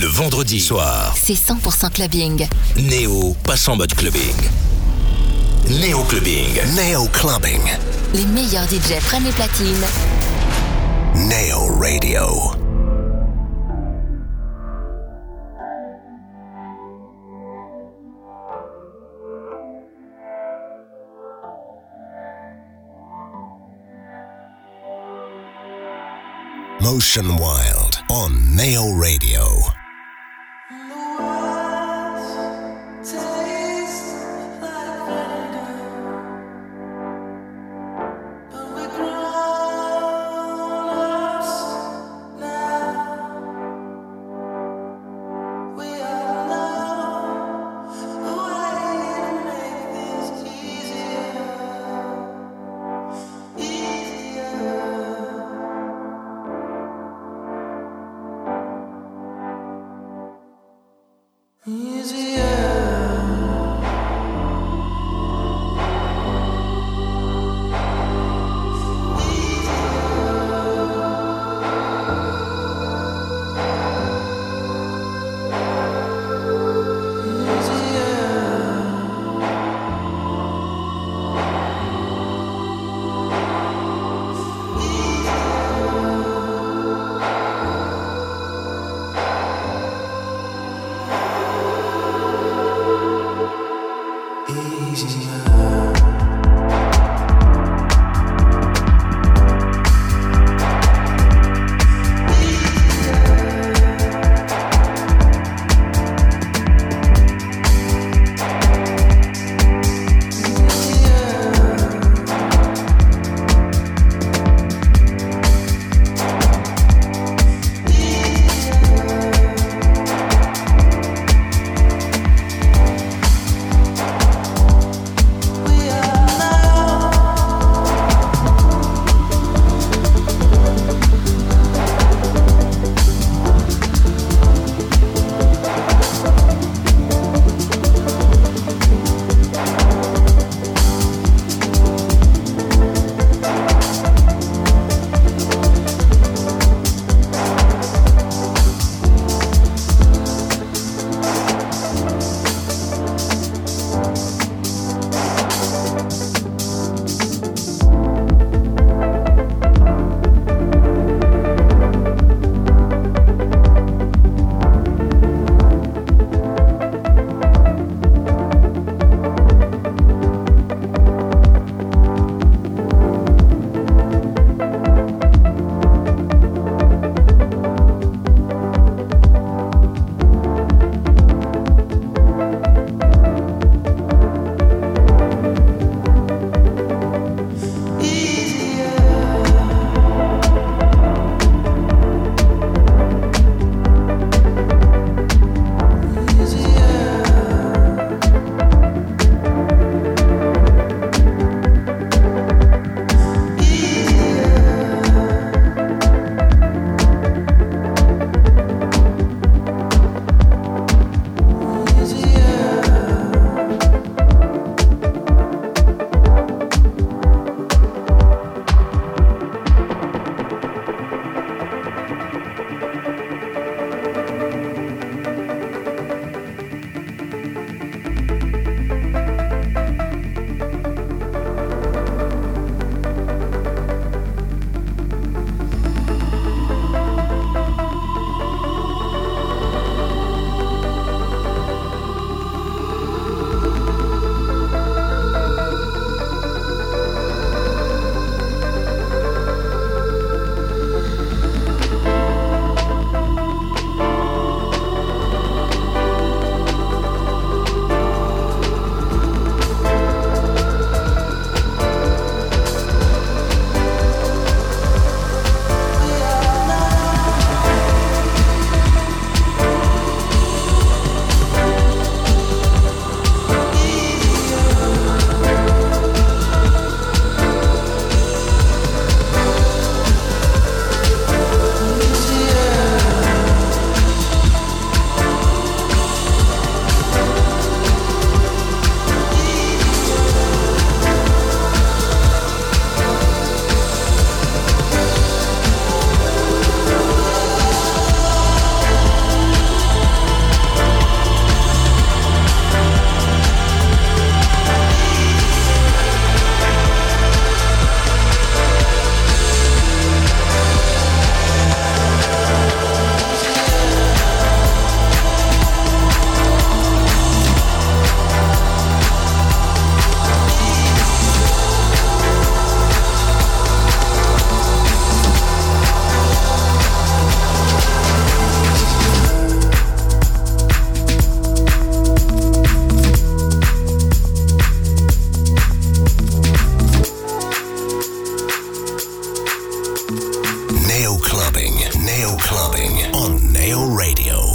Le vendredi soir, C'est 100% clubbing. Néo passe en mode clubbing. Néo Clubbing. Neo Clubbing. Les meilleurs DJ prennent les platines. Neo Radio. Motion Wild on Neo Radio. clubbing on Nail Radio.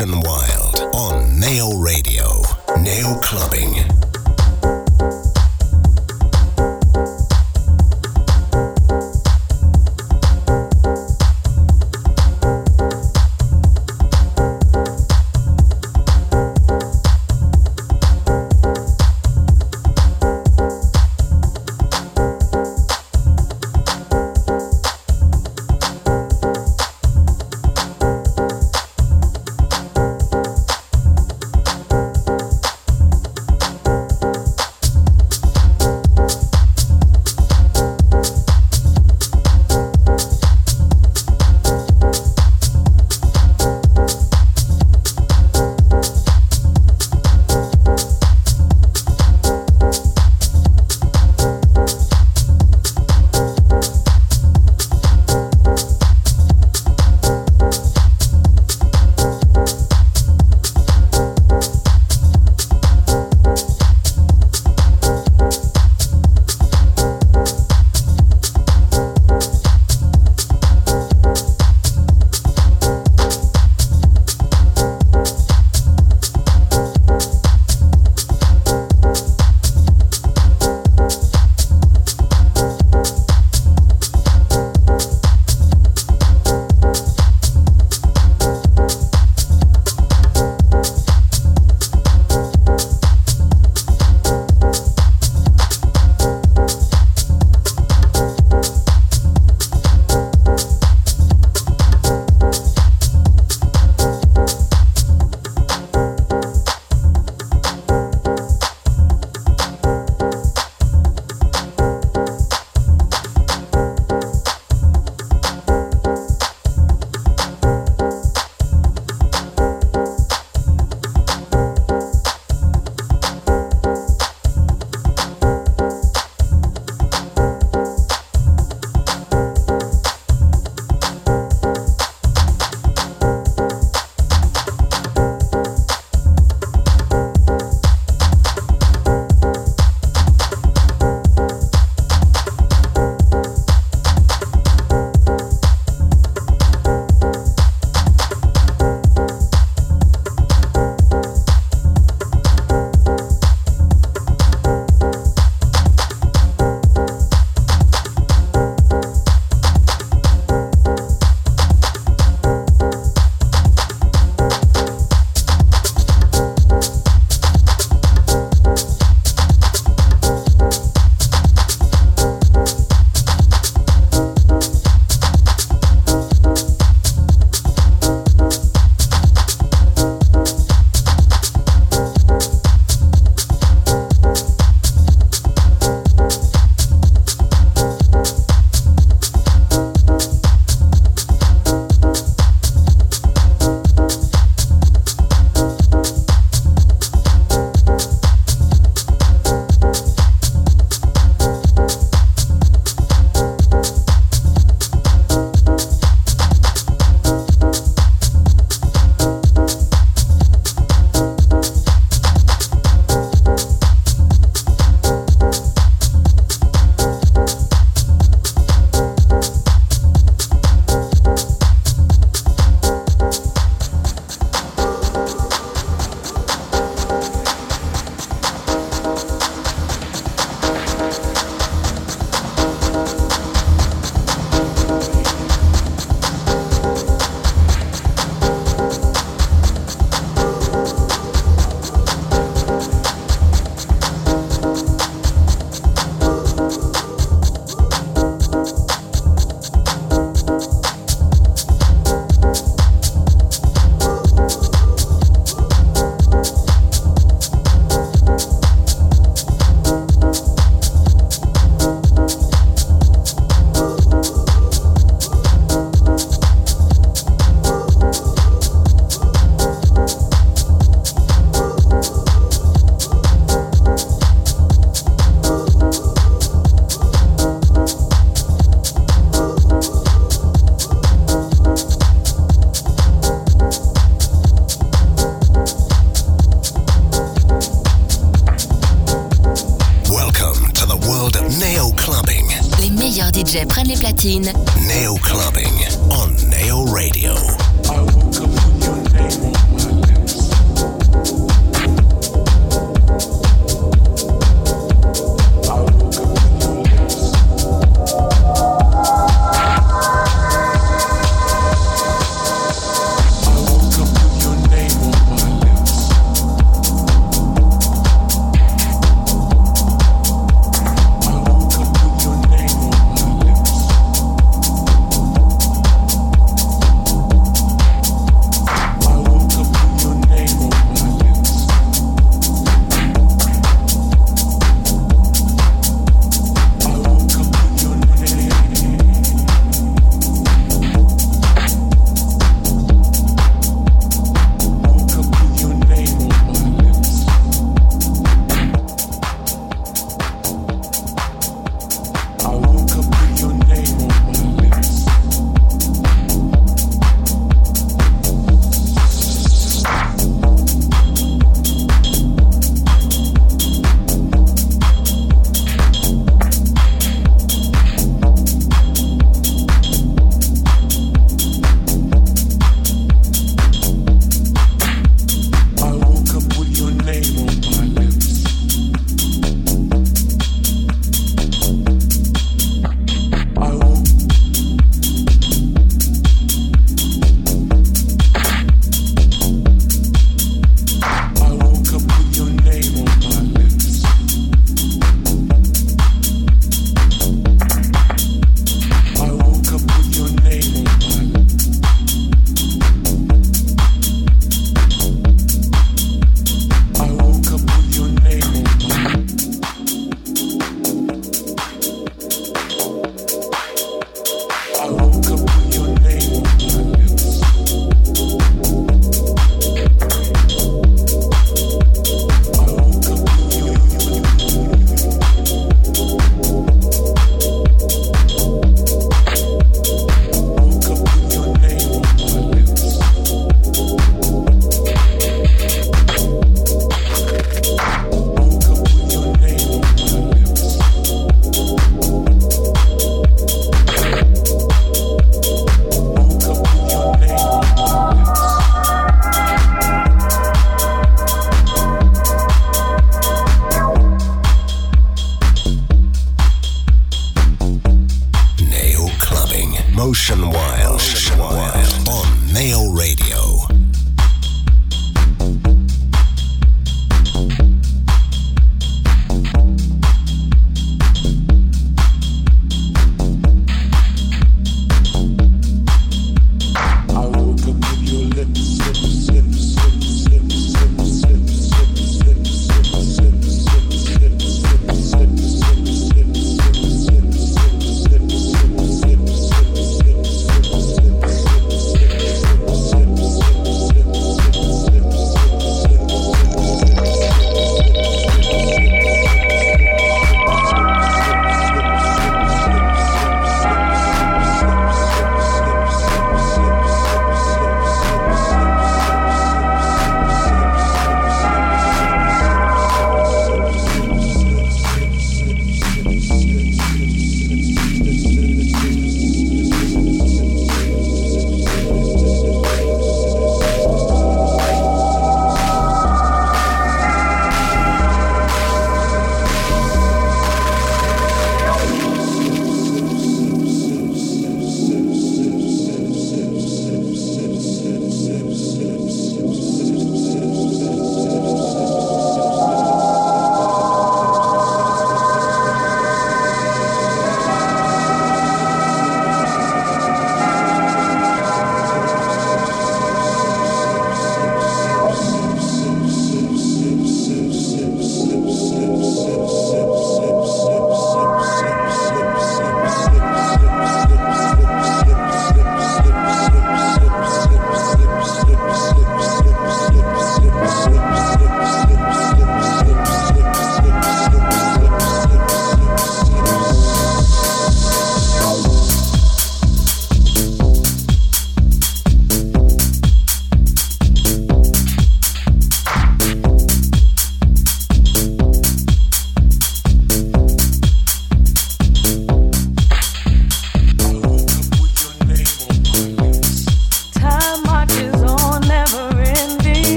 Russian Clubbing on Neo Radio. I woke up with your name on my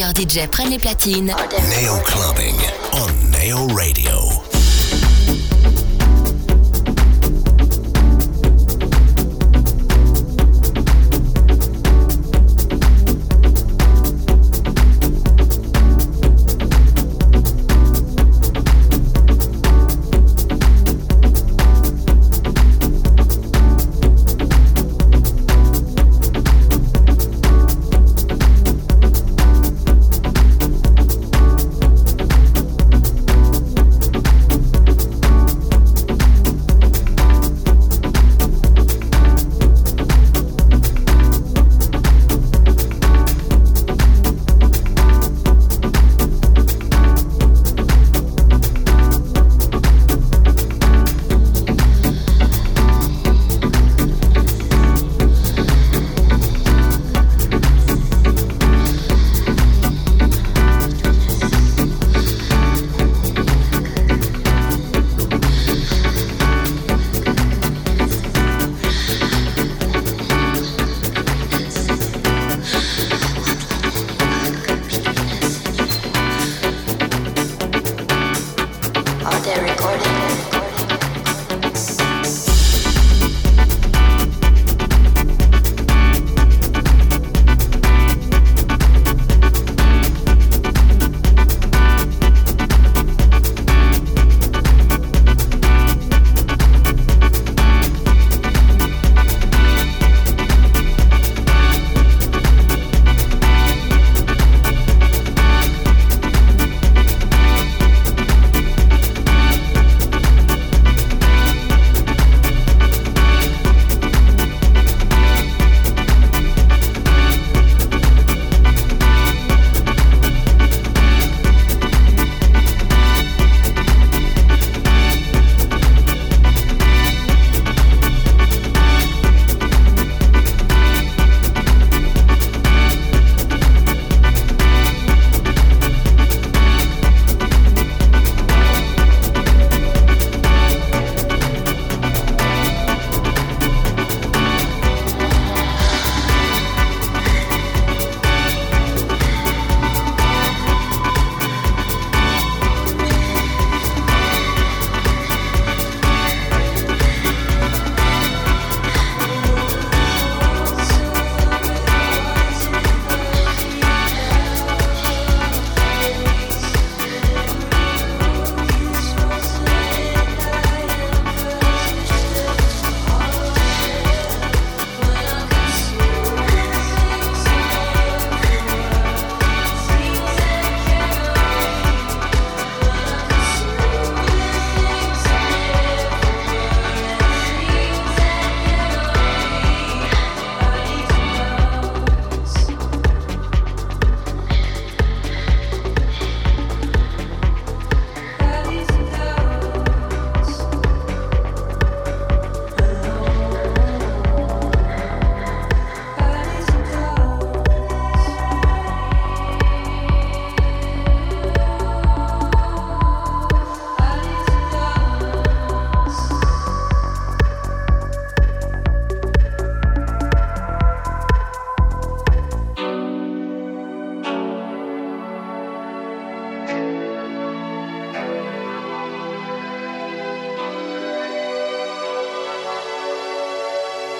meilleurs DJ prennent les platines. Neo Clubbing on Neo Radio.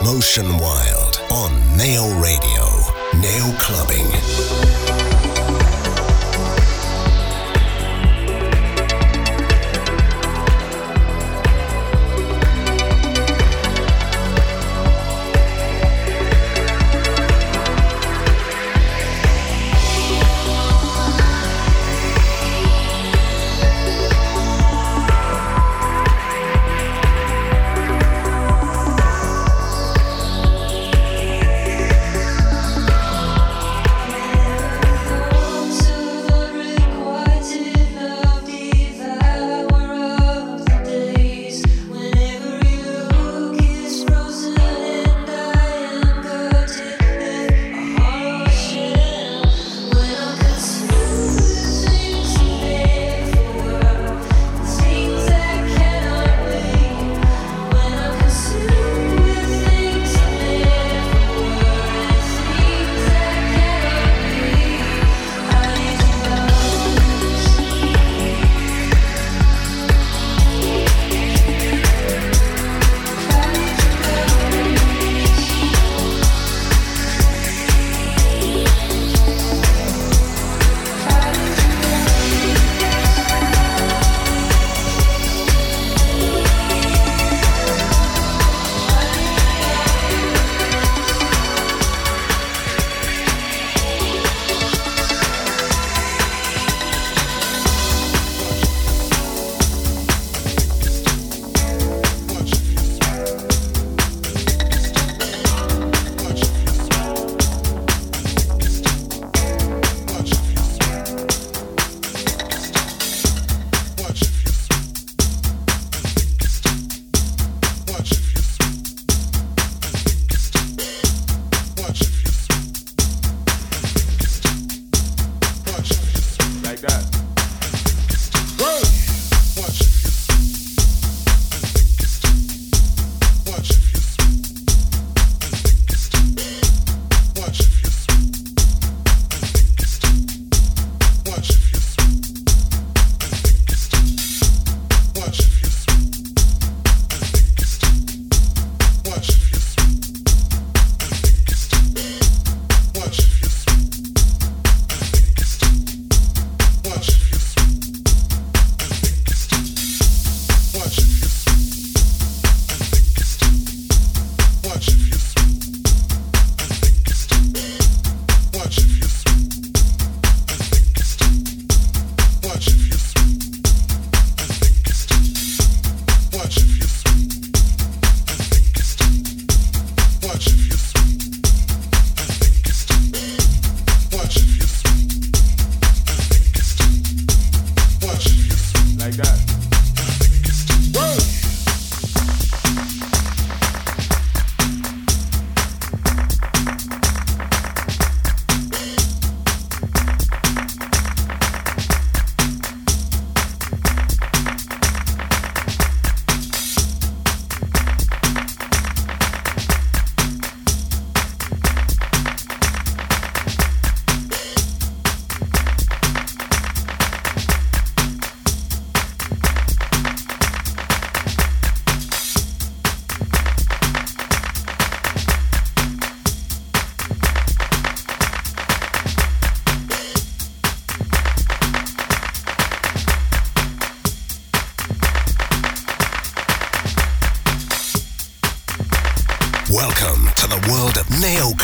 Motion Wild on Neo Radio. Neo Clubbing.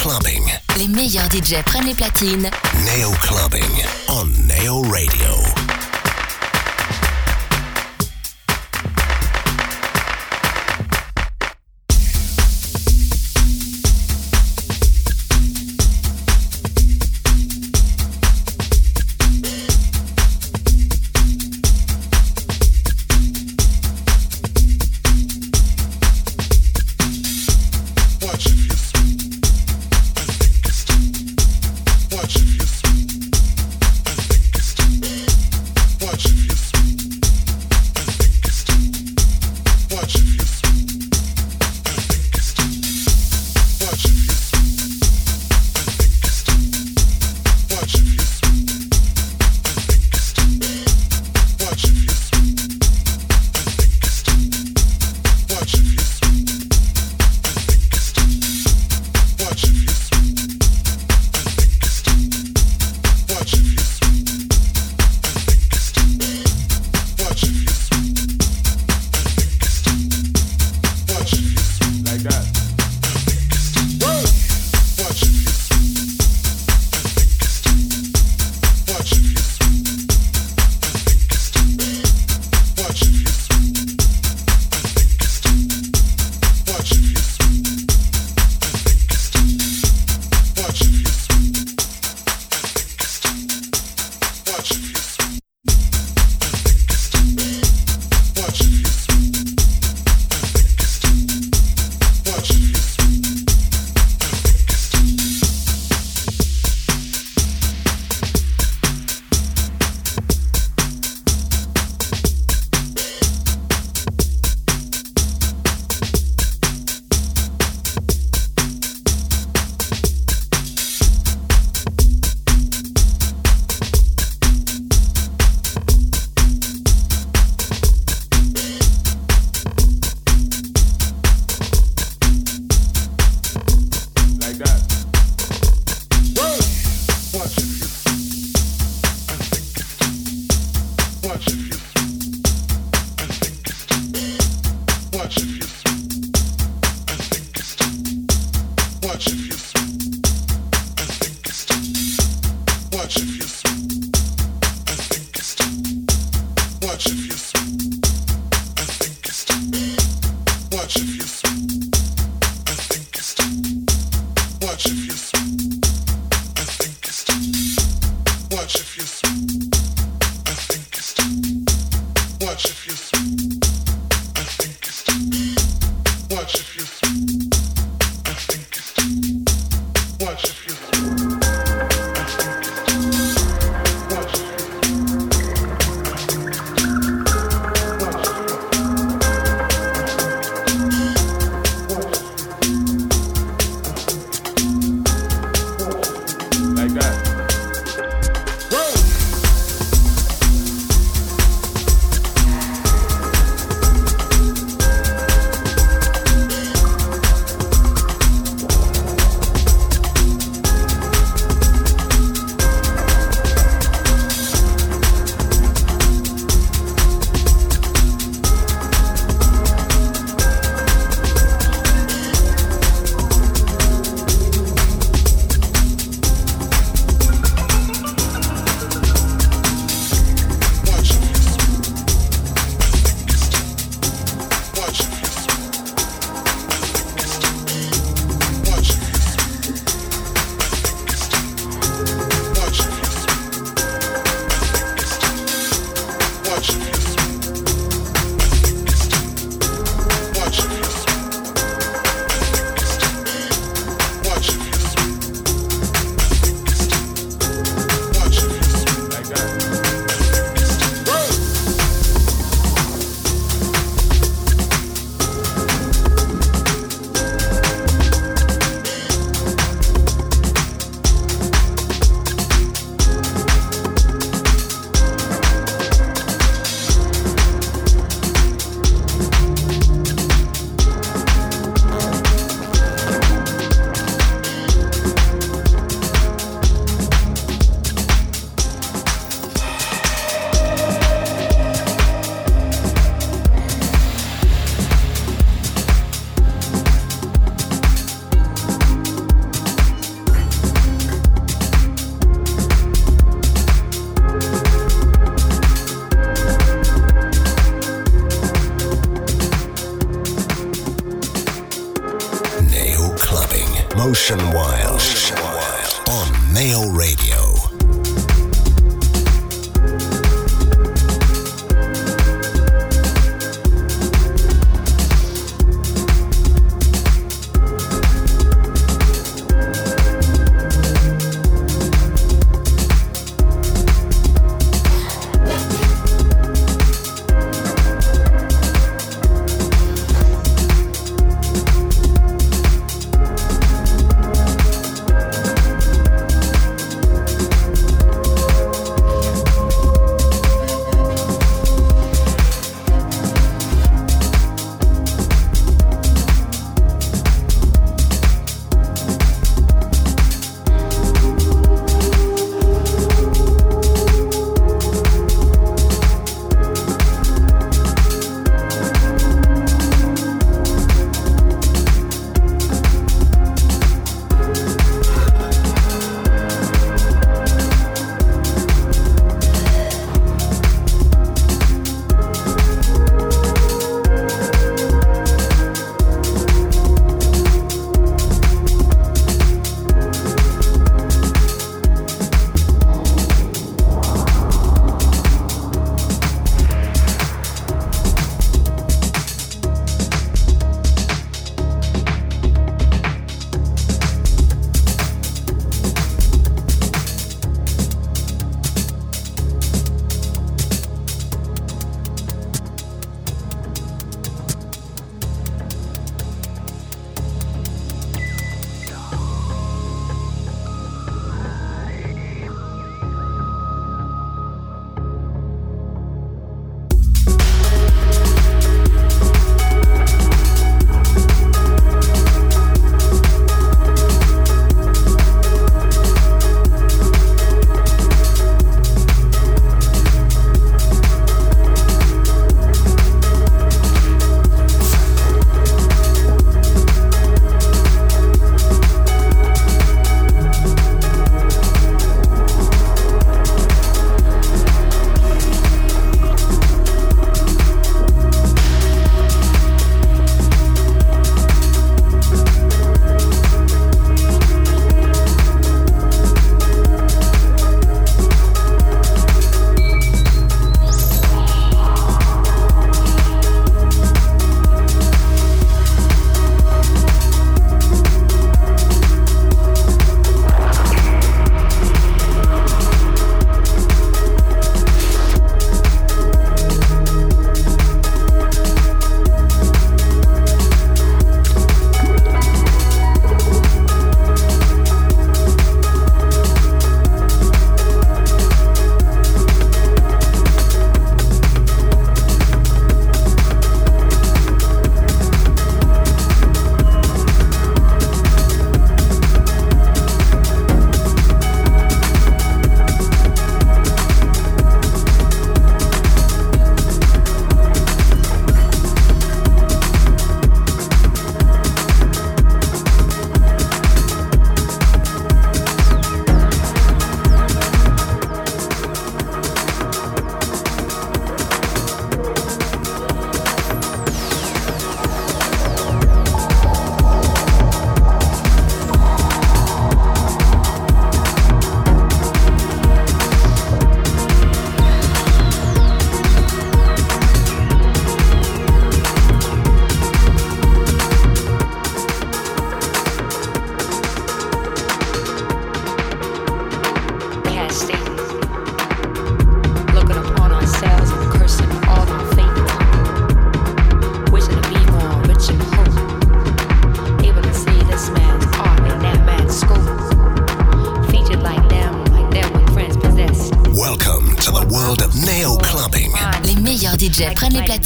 Clubbing. Les meilleurs DJ prennent les platines. Neo Clubbing on Neo Radio. watching.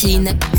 Neo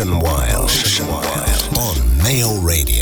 Motion Wild. Motion Wild on Neo Radio.